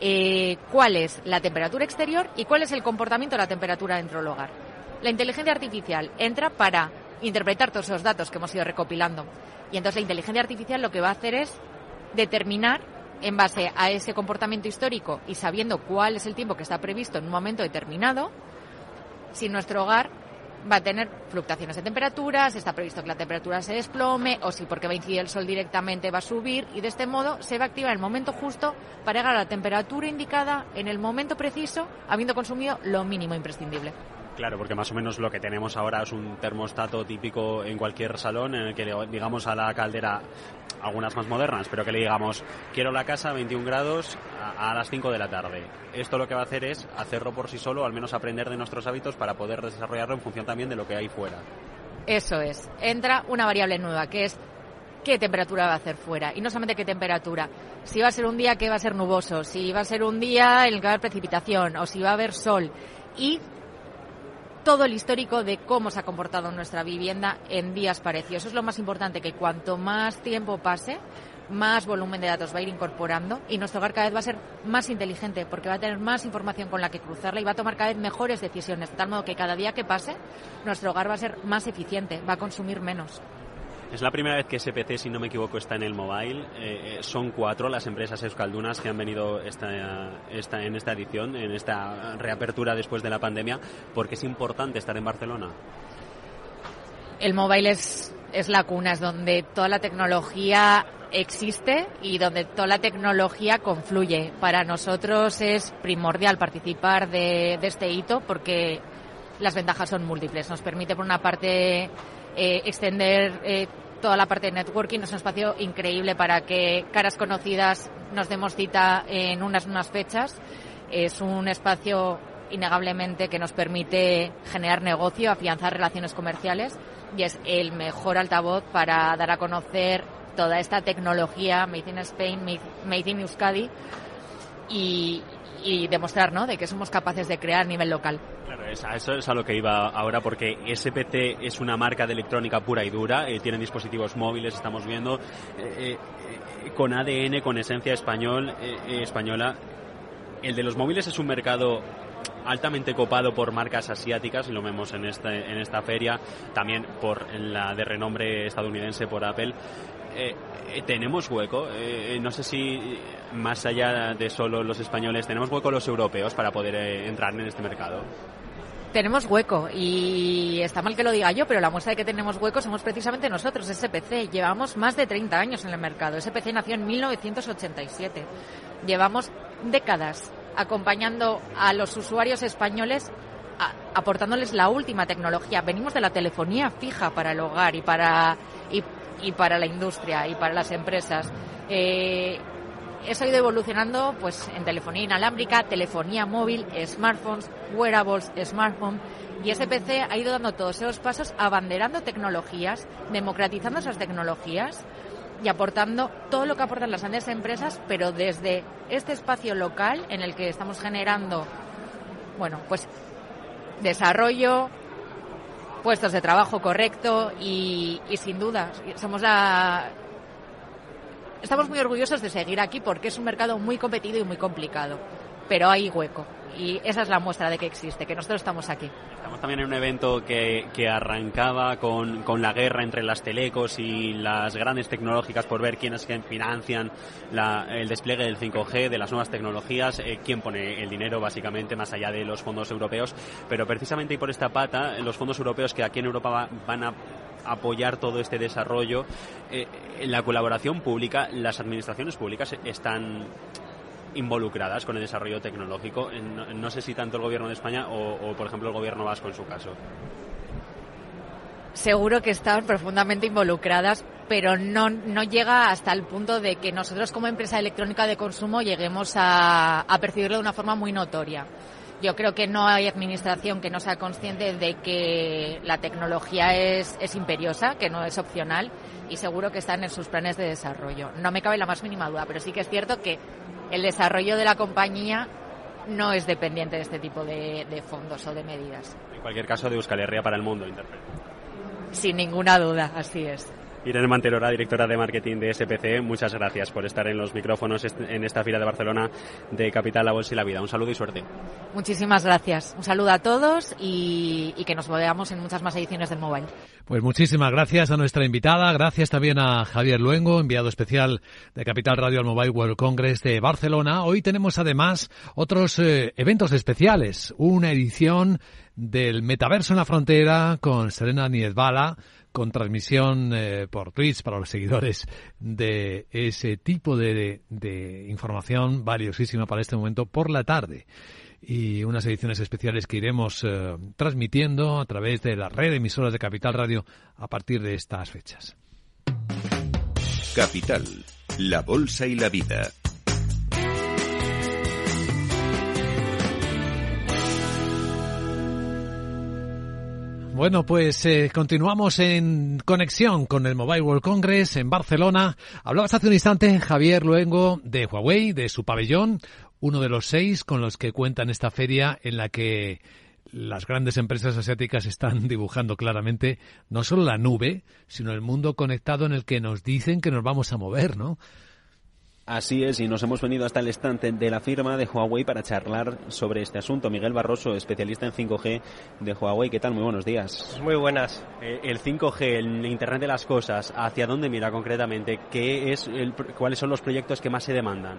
eh, cuál es la temperatura exterior y cuál es el comportamiento de la temperatura dentro del hogar. La inteligencia artificial entra para interpretar todos esos datos que hemos ido recopilando. Y entonces la inteligencia artificial lo que va a hacer es determinar, en base a ese comportamiento histórico y sabiendo cuál es el tiempo que está previsto en un momento determinado, si nuestro hogar va a tener fluctuaciones de temperaturas, está previsto que la temperatura se desplome, o si porque va a incidir el sol directamente va a subir, y de este modo se va a activar el momento justo para llegar a la temperatura indicada en el momento preciso, habiendo consumido lo mínimo imprescindible. Claro, porque más o menos lo que tenemos ahora es un termostato típico en cualquier salón en el que le digamos a la caldera algunas más modernas, pero que le digamos, quiero la casa a 21 grados a, a, las 5 de la tarde. Esto lo que va a hacer es hacerlo por sí solo, al menos aprender de nuestros hábitos para poder desarrollarlo en función también de lo que hay fuera. Eso es. Entra una variable nueva, que es qué temperatura va a hacer fuera. Y no solamente qué temperatura, si va a ser un día que va a ser nuboso, si va a ser un día en el que va a haber precipitación, o si va a haber sol. Y todo el histórico de cómo se ha comportado nuestra vivienda en días parecidos. Eso es lo más importante, que cuanto más tiempo pase, más volumen de datos va a ir incorporando y nuestro hogar cada vez va a ser más inteligente porque va a tener más información con la que cruzarla y va a tomar cada vez mejores decisiones, de tal modo que cada día que pase, nuestro hogar va a ser más eficiente, va a consumir menos. Es la primera vez que SPC, si no me equivoco, está en el mobile. Eh, son cuatro las empresas euskaldunas que han venido esta, esta, en esta edición, en esta reapertura después de la pandemia. porque es importante estar en Barcelona? El mobile es, es la cuna, es donde toda la tecnología existe y donde toda la tecnología confluye. Para nosotros es primordial participar de este hito porque las ventajas son múltiples. Nos permite, por una parte, eh, extender eh, toda la parte de networking. Es un espacio increíble para que caras conocidas nos demos cita en unas, unas fechas. Es un espacio innegablemente que nos permite generar negocio, afianzar relaciones comerciales y es el mejor altavoz para dar a conocer toda esta tecnología Made in Spain, Made in Euskadi y, y demostrar ¿no? de que somos capaces de crear a nivel local. A eso es a lo que iba ahora, porque SPC es una marca de electrónica pura y dura, eh, tienen dispositivos móviles, estamos viendo, eh, eh, con ADN, con esencia español, española. El de los móviles es un mercado altamente copado por marcas asiáticas, y lo vemos en, este, en esta feria, también por la de renombre estadounidense por Apple. Eh, eh, tenemos hueco, eh, no sé si más allá de solo los españoles, tenemos hueco los europeos para poder entrar en este mercado. Tenemos hueco y está mal que lo diga yo, pero la muestra de que tenemos hueco somos precisamente nosotros, SPC. Llevamos más de 30 años en el mercado. SPC nació en 1987. Llevamos décadas acompañando a los usuarios españoles aportándoles la última tecnología. Venimos de la telefonía fija para el hogar y para y, y para la industria y para las empresas. Eh, eso ha ido evolucionando pues en telefonía inalámbrica, telefonía móvil, smartphones, wearables, smartphone. Y SPC ha ido dando todos esos pasos abanderando tecnologías, democratizando esas tecnologías y aportando todo lo que aportan las grandes empresas, pero desde este espacio local en el que estamos generando, bueno, pues desarrollo, puestos de trabajo correcto y, y sin duda somos la estamos muy orgullosos de seguir aquí porque es un mercado muy competido y muy complicado, pero hay hueco y esa es la muestra de que existe, que nosotros estamos aquí. Estamos también en un evento que, que arrancaba con, con, la guerra entre las telecos y las grandes tecnológicas por ver quiénes financian el despliegue del 5G, de las nuevas tecnologías, eh, quién pone el dinero básicamente más allá de los fondos europeos, pero precisamente por esta pata, los fondos europeos que aquí en Europa va, van a apoyar todo este desarrollo, eh, la colaboración pública, las administraciones públicas están involucradas con el desarrollo tecnológico. No, no sé si tanto el gobierno de España o, por ejemplo, el gobierno vasco en su caso. Seguro que están profundamente involucradas, pero no, no llega hasta el punto de que nosotros como empresa electrónica de consumo lleguemos a percibirlo de una forma muy notoria. Yo creo que no hay administración que no sea consciente de que la tecnología es, es imperiosa, que no es opcional y seguro que están en sus planes de desarrollo. No me cabe la más mínima duda, pero sí que es cierto que el desarrollo de la compañía no es dependiente de este tipo de, de fondos o de medidas. En cualquier caso, de Euskal Herria para el mundo, interpreto. Sin ninguna duda, así es. Irene Mantelora, directora de marketing de SPC, muchas gracias por estar en los micrófonos en esta fila de Barcelona de Capital, la Bolsa y la Vida. Un saludo y suerte. Muchísimas gracias. Un saludo a todos y, y que nos veamos en muchas más ediciones del Mobile. Pues muchísimas gracias a nuestra invitada, gracias también a Javier Luengo, enviado especial de Capital Radio al Mobile World Congress de Barcelona. Hoy tenemos además otros eh, eventos especiales, una edición del metaverso en la frontera con Serena Niezbala, con transmisión eh, por Twitch para los seguidores de ese tipo de, información valiosísima para este momento por la tarde y unas ediciones especiales que iremos eh, transmitiendo a través de la red de emisoras de Capital Radio a partir de estas fechas. Capital, la Bolsa y la Vida. Bueno, pues eh, continuamos en conexión con el Mobile World Congress en Barcelona. Hablabas hace un instante, Javier Luengo, de Huawei, de su pabellón, uno de los seis con los que cuentan esta feria en la que las grandes empresas asiáticas están dibujando claramente no solo la nube, sino el mundo conectado en el que nos dicen que nos vamos a mover, ¿no? Así es, y nos hemos venido hasta el estante de la firma de Huawei para charlar sobre este asunto. Miguel Barroso, especialista en 5G de Huawei, ¿qué tal? Muy buenos días. Muy buenas. Eh, el 5G, el Internet de las Cosas, ¿hacia dónde mira concretamente? ¿Qué es el, ¿Cuáles son los proyectos que más se demandan?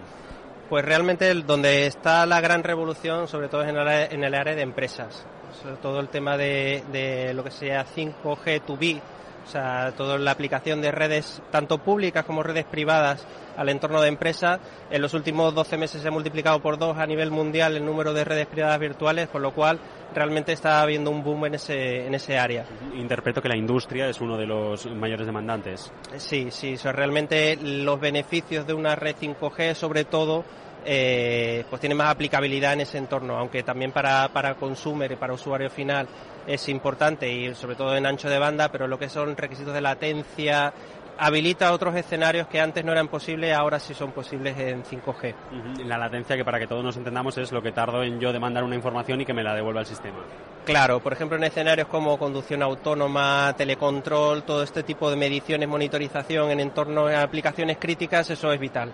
Pues realmente el, donde está la gran revolución, sobre todo es en el, área- en el área de empresas. Sobre todo el tema de, de lo que sea 5G to B, o sea, toda la aplicación de redes, tanto públicas como redes privadas, al entorno de empresas. En los últimos 12 meses se ha multiplicado por dos a nivel mundial el número de redes privadas virtuales, con lo cual realmente está habiendo un boom en ese, en ese área. Interpreto que la industria es uno de los mayores demandantes. Sí, sí, o sea, realmente los beneficios de una red 5G, sobre todo, eh, pues tiene más aplicabilidad en ese entorno, aunque también para, para consumer y para usuario final es importante y sobre todo en ancho de banda, pero lo que son requisitos de latencia habilita otros escenarios que antes no eran posibles, ahora sí son posibles en 5G. Ujú. La latencia, que para que todos nos entendamos, es lo que tardo en yo demandar una información y que me la devuelva el sistema. Claro, por ejemplo, en escenarios como conducción autónoma, telecontrol, todo este tipo de mediciones, monitorización en entornos a aplicaciones críticas, eso es vital.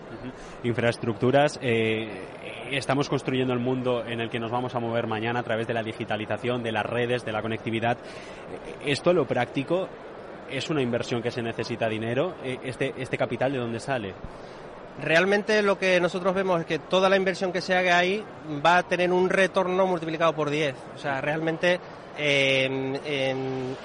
Infraestructuras, eh, estamos construyendo el mundo en el que nos vamos a mover mañana a través de la digitalización, de las redes, de la conectividad. Esto, lo práctico, es una inversión que se necesita dinero. Eh, Este, este capital, ¿de dónde sale? Realmente lo que nosotros vemos es que toda la inversión que se haga ahí va a tener un retorno multiplicado por 10. O sea, realmente en- en-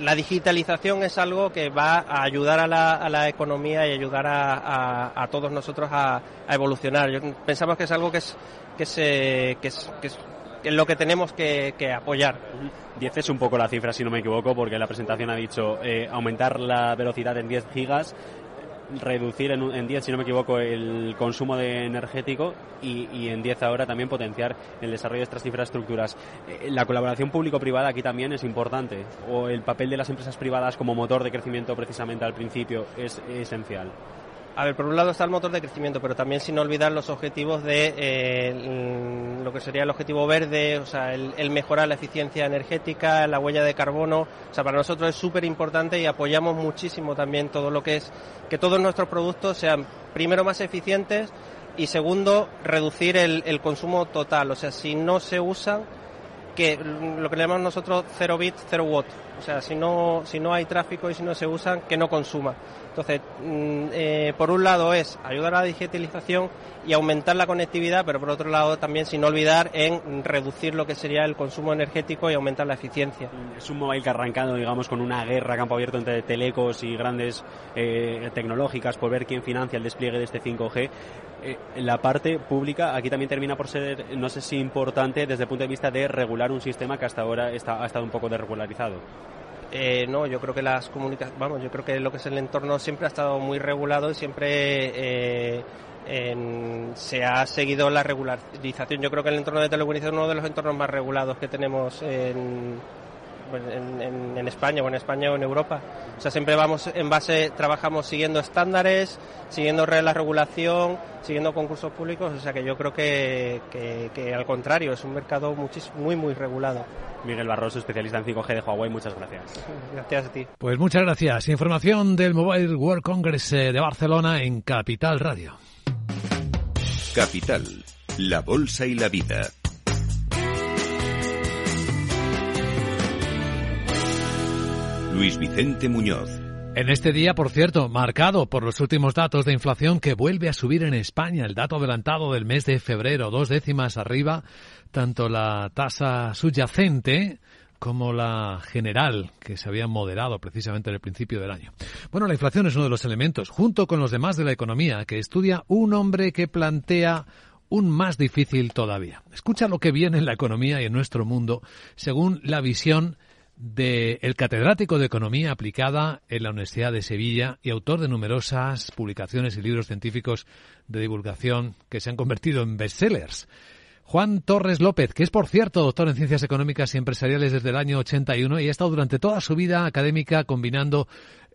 la digitalización es algo que va a ayudar a la, a la economía y ayudar a, a- todos nosotros a, a evolucionar. Yo- pensamos que es algo que es, que se, que es, que es- es lo que tenemos que, apoyar. 10 es un poco la cifra, si no me equivoco, porque la presentación ha dicho eh, aumentar la velocidad en 10 gigas, reducir en, en 10, si no me equivoco, el consumo de energético y, y en 10 ahora también potenciar el desarrollo de estas infraestructuras. Eh, la colaboración público-privada aquí también es importante, o el papel de las empresas privadas como motor de crecimiento precisamente al principio es esencial. A ver, por un lado está el motor de crecimiento, pero también sin olvidar los objetivos de eh, lo que sería el objetivo verde, o sea, el, el mejorar la eficiencia energética, la huella de carbono. O sea, para nosotros es súper importante y apoyamos muchísimo también todo lo que es que todos nuestros productos sean primero más eficientes y segundo reducir el, el consumo total. O sea, si no se usan que lo que le llamamos nosotros cero bit, cero watt. O sea, si no, si no hay tráfico y si no se usan, que no consuma. Entonces, mm, eh, por un lado es ayudar a la digitalización y aumentar la conectividad, pero por otro lado también sin olvidar en reducir lo que sería el consumo energético y aumentar la eficiencia. Es un mobile que ha arrancado, digamos, con una guerra a campo abierto entre telecos y grandes eh, tecnológicas por ver quién financia el despliegue de este 5G. Eh, la parte pública aquí también termina por ser, no sé si importante desde el punto de vista de regular un sistema que hasta ahora está, ha estado un poco desregularizado. Eh, no, yo creo que las comunicaciones, vamos, yo creo que lo que es el entorno siempre ha estado muy regulado y siempre eh, en- se ha seguido la regularización. Yo creo que el entorno de telecomunicación es uno de los entornos más regulados que tenemos en, en, en- en España o en España o en Europa. O sea, siempre vamos en base, trabajamos siguiendo estándares, siguiendo reglas de regulación, siguiendo concursos públicos. O sea, que yo creo que, que- que al contrario, es un mercado muchis- muy, muy regulado. Miguel Barroso, especialista en 5G de Huawei, muchas gracias. Gracias a ti. Pues muchas gracias. Información del Mobile World Congress eh, de Barcelona en Capital Radio. Capital, la Bolsa y la Vida. Luis Vicente Muñoz. En este día, por cierto, marcado por los últimos datos de inflación que vuelve a subir en España, el dato adelantado del mes de febrero, dos décimas arriba, tanto la tasa subyacente como la general, que se había moderado precisamente en el principio del año. Bueno, la inflación es uno de los elementos, junto con los demás de la economía, que estudia un hombre que plantea un más difícil todavía. Escucha lo que viene en la economía y en nuestro mundo, según la visión del catedrático de Economía aplicada en la Universidad de Sevilla y autor de numerosas publicaciones y libros científicos de divulgación que se han convertido en bestsellers. Juan Torres López, que es por cierto doctor en Ciencias Económicas y Empresariales desde el año 81 y ha estado durante toda su vida académica combinando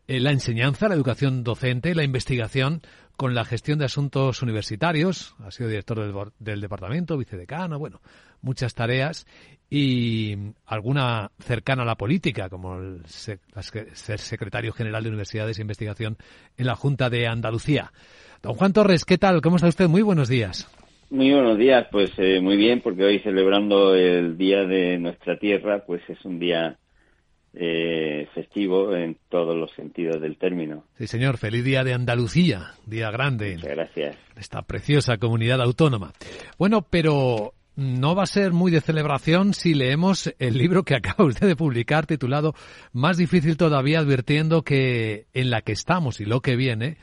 eh, la enseñanza, la educación docente, la investigación con la gestión de asuntos universitarios. Ha sido director del, departamento, vicedecano, bueno, muchas tareas y alguna cercana a la política, como el ser secretario general de Universidades e Investigación en la Junta de Andalucía. Don Juan Torres, ¿qué tal? ¿Cómo está usted? Muy buenos días. Muy buenos días, pues eh, muy bien, porque hoy celebrando el Día de nuestra Tierra, pues es un día eh, festivo en todos los sentidos del término. Sí, señor, feliz Día de Andalucía, día grande. Muchas gracias. Esta preciosa comunidad autónoma. Bueno, pero no va a ser muy de celebración si leemos el libro que acaba usted de publicar titulado Más difícil todavía advirtiendo que en la que estamos y lo que viene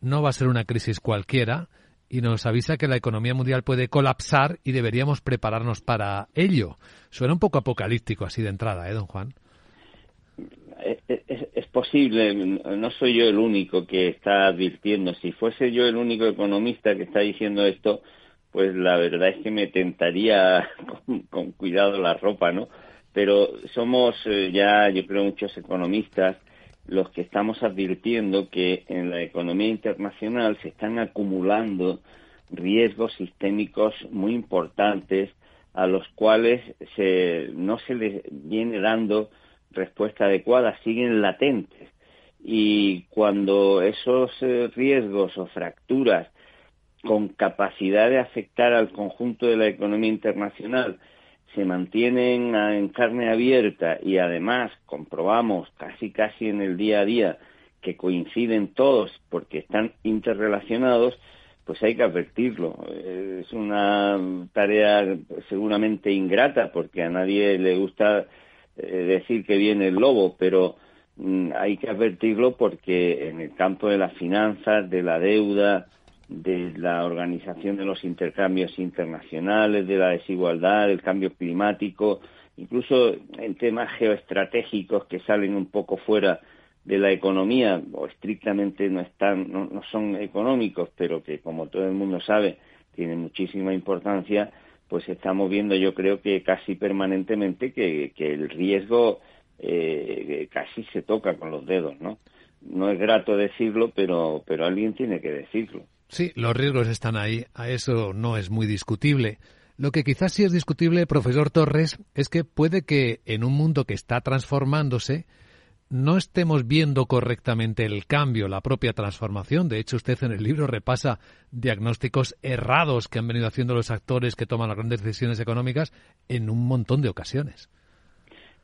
no va a ser una crisis cualquiera y nos avisa que la economía mundial puede colapsar y deberíamos prepararnos para ello. Suena un poco apocalíptico así de entrada, ¿eh, don Juan? Es, es, posible, no soy yo el único que está advirtiendo. Si fuese yo el único economista que está diciendo esto, pues la verdad es que me tentaría con, cuidado la ropa, ¿no? Pero somos eh, ya, yo creo, muchos economistas los que estamos advirtiendo que en la economía internacional se están acumulando riesgos sistémicos muy importantes a los cuales se, no se les viene dando respuesta adecuada, siguen latentes. Y cuando esos eh, riesgos o fracturas con capacidad de afectar al conjunto de la economía internacional se mantienen en carne abierta y además comprobamos casi casi en el día a día que coinciden todos porque están interrelacionados, pues hay que advertirlo. Es una tarea seguramente ingrata porque a nadie le gusta decir que viene el lobo, pero mm, hay que advertirlo porque en el campo de las finanzas, de la deuda, de la organización de los intercambios internacionales, de la desigualdad, del cambio climático, incluso en temas geoestratégicos que salen un poco fuera de la economía o estrictamente no están no, son económicos pero que como todo el mundo sabe tienen muchísima importancia pues estamos viendo yo creo que casi permanentemente que, que el riesgo eh, casi se toca con los dedos no no es grato decirlo pero pero alguien tiene que decirlo Sí, los riesgos están ahí, a eso no es muy discutible. Lo que quizás sí es discutible, profesor Torres, es que puede que en un mundo que está transformándose no estemos viendo correctamente el cambio, la propia transformación. De hecho, usted en el libro repasa diagnósticos errados que han venido haciendo los actores que toman las grandes decisiones económicas en un montón de ocasiones.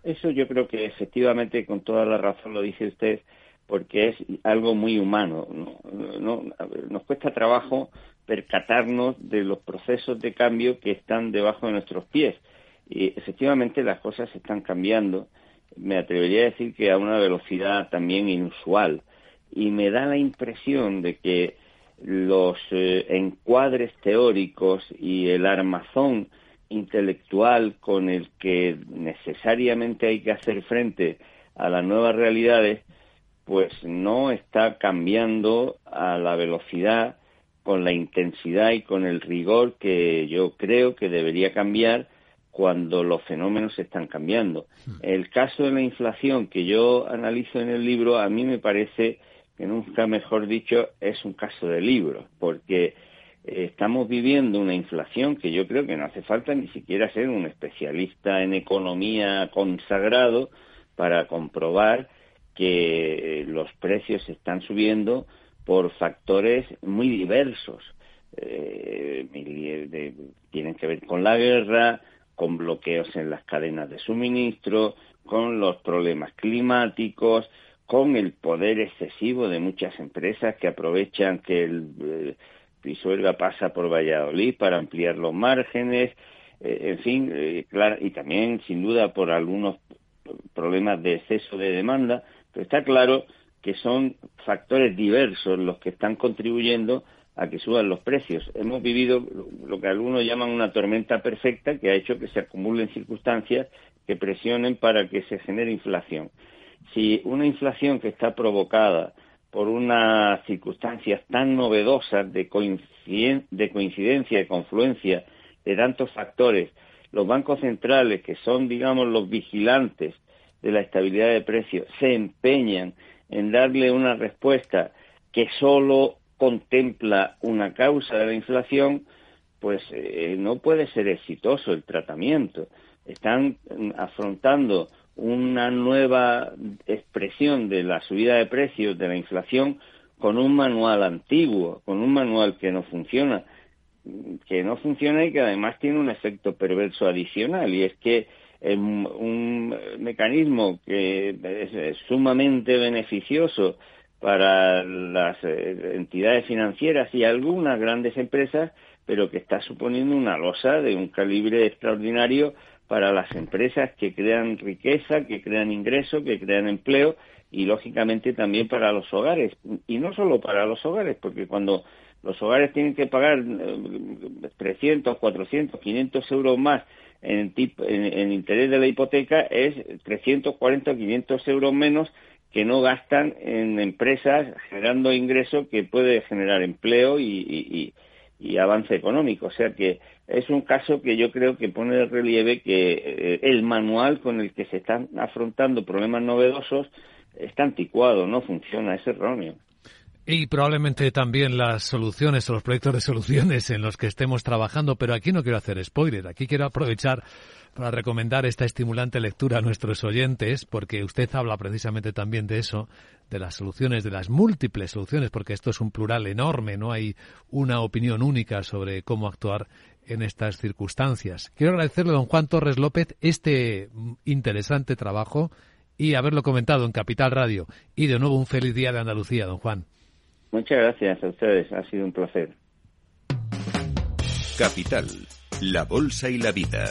Eso yo creo que efectivamente, con toda la razón lo dice usted, porque es algo muy humano. ¿no? nos cuesta trabajo percatarnos de los procesos de cambio que están debajo de nuestros pies. Y efectivamente las cosas están cambiando. Me atrevería a decir que a una velocidad también inusual. Y me da la impresión de que los eh, encuadres teóricos y el armazón intelectual con el que necesariamente hay que hacer frente a las nuevas realidades pues no está cambiando a la velocidad, con la intensidad y con el rigor que yo creo que debería cambiar cuando los fenómenos están cambiando. Hmm. El caso de la inflación que yo analizo en el libro, a mí me parece que nunca mejor dicho es un caso de libro, porque estamos viviendo una inflación que yo creo que no hace falta ni siquiera ser un especialista en economía consagrado para comprobar que los precios están subiendo por factores muy diversos. Eh, tienen que ver con la guerra, con bloqueos en las cadenas de suministro, con los problemas climáticos, con el poder excesivo de muchas empresas que aprovechan que el eh, pasa por Valladolid para ampliar los márgenes, eh, en fin, eh, claro, y también sin duda por algunos problemas de exceso de demanda, pero está claro que son factores diversos los que están contribuyendo a que suban los precios. Hemos vivido lo que algunos llaman una tormenta perfecta que ha hecho que se acumulen circunstancias que presionen para que se genere inflación. Si una inflación que está provocada por unas circunstancias tan novedosas de, de coincidencia, de confluencia de tantos factores, los bancos centrales, que son, digamos, los vigilantes de la estabilidad de precios, se empeñan en darle una respuesta que solo contempla una causa de la inflación, pues eh, no puede ser exitoso el tratamiento. Están mm, afrontando una nueva expresión de la subida de precios, de la inflación, con un manual antiguo, con un manual que no funciona, que no funciona y que además tiene un efecto perverso adicional, y es que un mecanismo que es sumamente beneficioso para las eh, entidades financieras y algunas grandes empresas, pero que está suponiendo una losa de un calibre extraordinario para las empresas que crean riqueza, que crean ingresos, que crean empleo y lógicamente también para los hogares. Y no solo para los hogares, porque cuando los hogares tienen que pagar 300, 400, 500 euros más en, en, interés de la hipoteca, es 340 o 500 euros menos que no gastan en empresas generando ingresos que puede generar empleo y, avance económico. O sea que es un caso que yo creo que pone de relieve que eh, el manual con el que se están afrontando problemas novedosos está anticuado, no funciona, es erróneo. Y probablemente también las soluciones o los proyectos de soluciones en los que estemos trabajando, pero aquí no quiero hacer spoiler, aquí quiero aprovechar para recomendar esta estimulante lectura a nuestros oyentes, porque usted habla precisamente también de eso, de las soluciones, de las múltiples soluciones, porque esto es un plural enorme, no hay una opinión única sobre cómo actuar en estas circunstancias. Quiero agradecerle a don Juan Torres López este interesante trabajo y haberlo comentado en Capital Radio. Y de nuevo un feliz día de Andalucía, don Juan. Muchas gracias a ustedes, ha sido un placer. Capital, la Bolsa y la Vida.